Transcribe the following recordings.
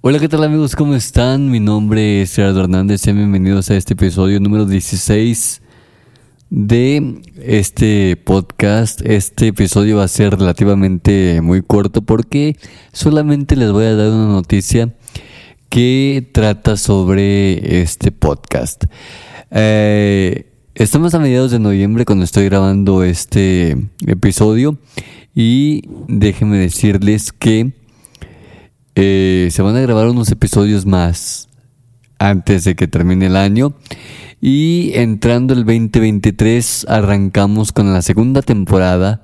Hola, ¿qué tal amigos? ¿Cómo están? Mi nombre es Gerardo Hernández. Sean bienvenidos a este episodio número 16 de este podcast. Este episodio va a ser relativamente muy corto porque solamente les voy a dar una noticia que trata sobre este podcast. Eh, estamos a mediados de noviembre cuando estoy grabando este episodio y déjenme decirles que eh, se van a grabar unos episodios más antes de que termine el año. Y entrando el 2023 arrancamos con la segunda temporada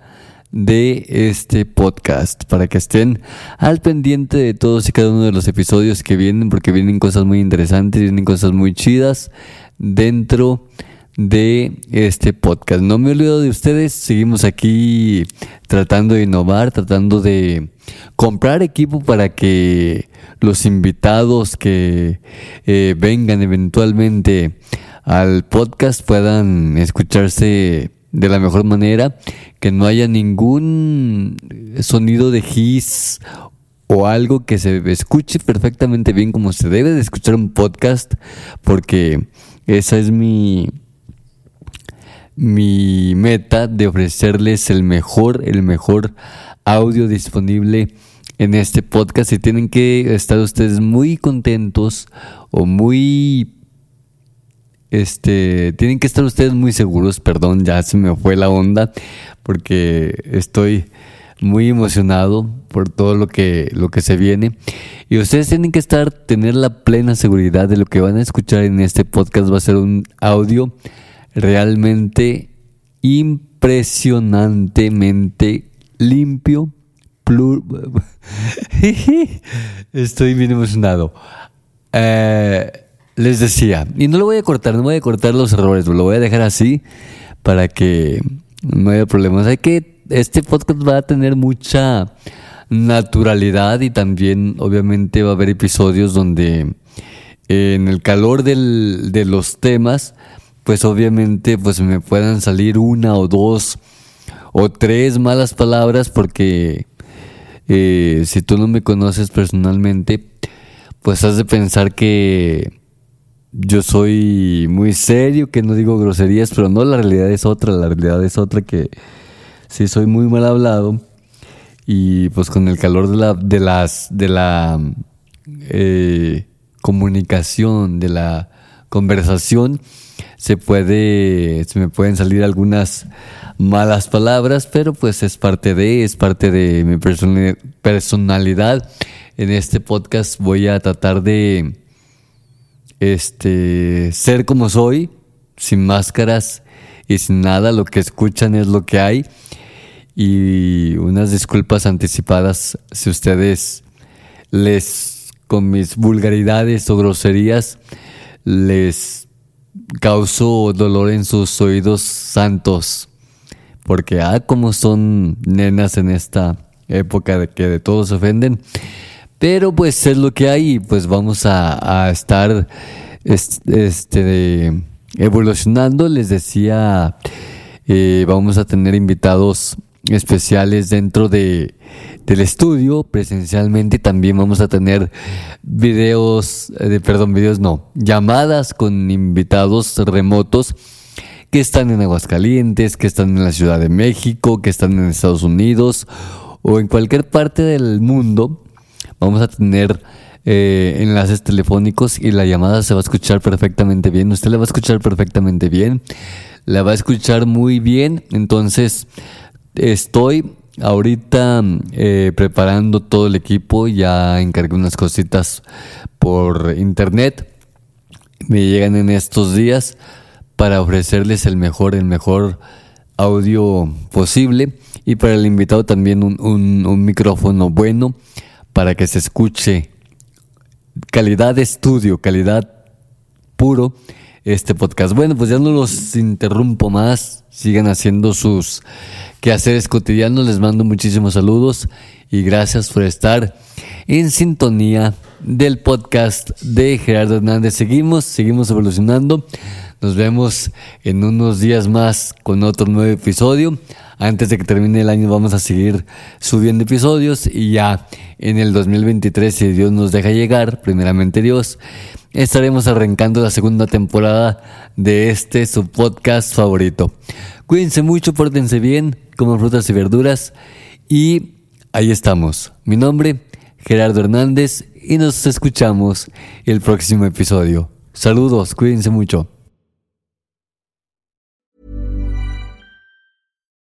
de este podcast para que estén al pendiente de todos y cada uno de los episodios que vienen porque vienen cosas muy interesantes, vienen cosas muy chidas dentro de este podcast. No me olvido de ustedes, seguimos aquí tratando de innovar, tratando de comprar equipo para que los invitados que eh, vengan eventualmente al podcast puedan escucharse de la mejor manera, que no haya ningún sonido de his o algo que se escuche perfectamente bien como se debe de escuchar un podcast, porque esa es mi mi meta de ofrecerles el mejor, el mejor audio disponible en este podcast. Y tienen que estar ustedes muy contentos o muy este tienen que estar ustedes muy seguros, perdón, ya se me fue la onda porque estoy muy emocionado por todo lo que lo que se viene. Y ustedes tienen que estar tener la plena seguridad de lo que van a escuchar en este podcast. Va a ser un audio realmente impresionantemente limpio. Estoy bien emocionado. Eh, les decía, y no lo voy a cortar, no voy a cortar los errores, lo voy a dejar así para que no haya problemas. Hay que, este podcast va a tener mucha naturalidad y también obviamente va a haber episodios donde en el calor del, de los temas pues obviamente pues me puedan salir una o dos o tres malas palabras porque eh, si tú no me conoces personalmente pues has de pensar que yo soy muy serio, que no digo groserías, pero no, la realidad es otra, la realidad es otra que sí soy muy mal hablado. Y pues con el calor de la, de las, de la eh, comunicación, de la conversación, se puede, se me pueden salir algunas malas palabras, pero pues es parte de, es parte de mi personalidad. En este podcast voy a tratar de este ser como soy, sin máscaras y sin nada, lo que escuchan es lo que hay. Y unas disculpas anticipadas si ustedes les con mis vulgaridades o groserías les causó dolor en sus oídos santos, porque ah, como son nenas en esta época de que de todos ofenden, pero pues es lo que hay. Pues vamos a, estar este, evolucionando, les decía, eh, vamos a tener invitados especiales dentro de, del estudio presencialmente. También vamos a tener videos, eh, perdón, videos no, llamadas con invitados remotos que están en Aguascalientes, que están en la Ciudad de México, que están en Estados Unidos o en cualquier parte del mundo. Vamos a tener eh, enlaces telefónicos y la llamada se va a escuchar perfectamente bien. Usted la va a escuchar perfectamente bien. La va a escuchar muy bien. Entonces, Estoy ahorita eh, preparando todo el equipo, ya encargué unas cositas por internet, me llegan en estos días para ofrecerles el mejor, el mejor audio posible. Y para el invitado también un, un, un micrófono bueno para que se escuche. Calidad de estudio, calidad puro este podcast. Bueno, pues ya no los interrumpo más. Sigan haciendo sus quehaceres cotidianos. Les mando muchísimos saludos y gracias por estar en sintonía del podcast de Gerardo Hernández. Seguimos, seguimos evolucionando. Nos vemos en unos días más con otro nuevo episodio. Antes de que termine el año vamos a seguir subiendo episodios y ya en el 2023, si Dios nos deja llegar, primeramente Dios, estaremos arrancando la segunda temporada de este su podcast favorito. Cuídense mucho, pórtense bien, coman frutas y verduras y ahí estamos. Mi nombre, Gerardo Hernández y nos escuchamos el próximo episodio. Saludos, cuídense mucho.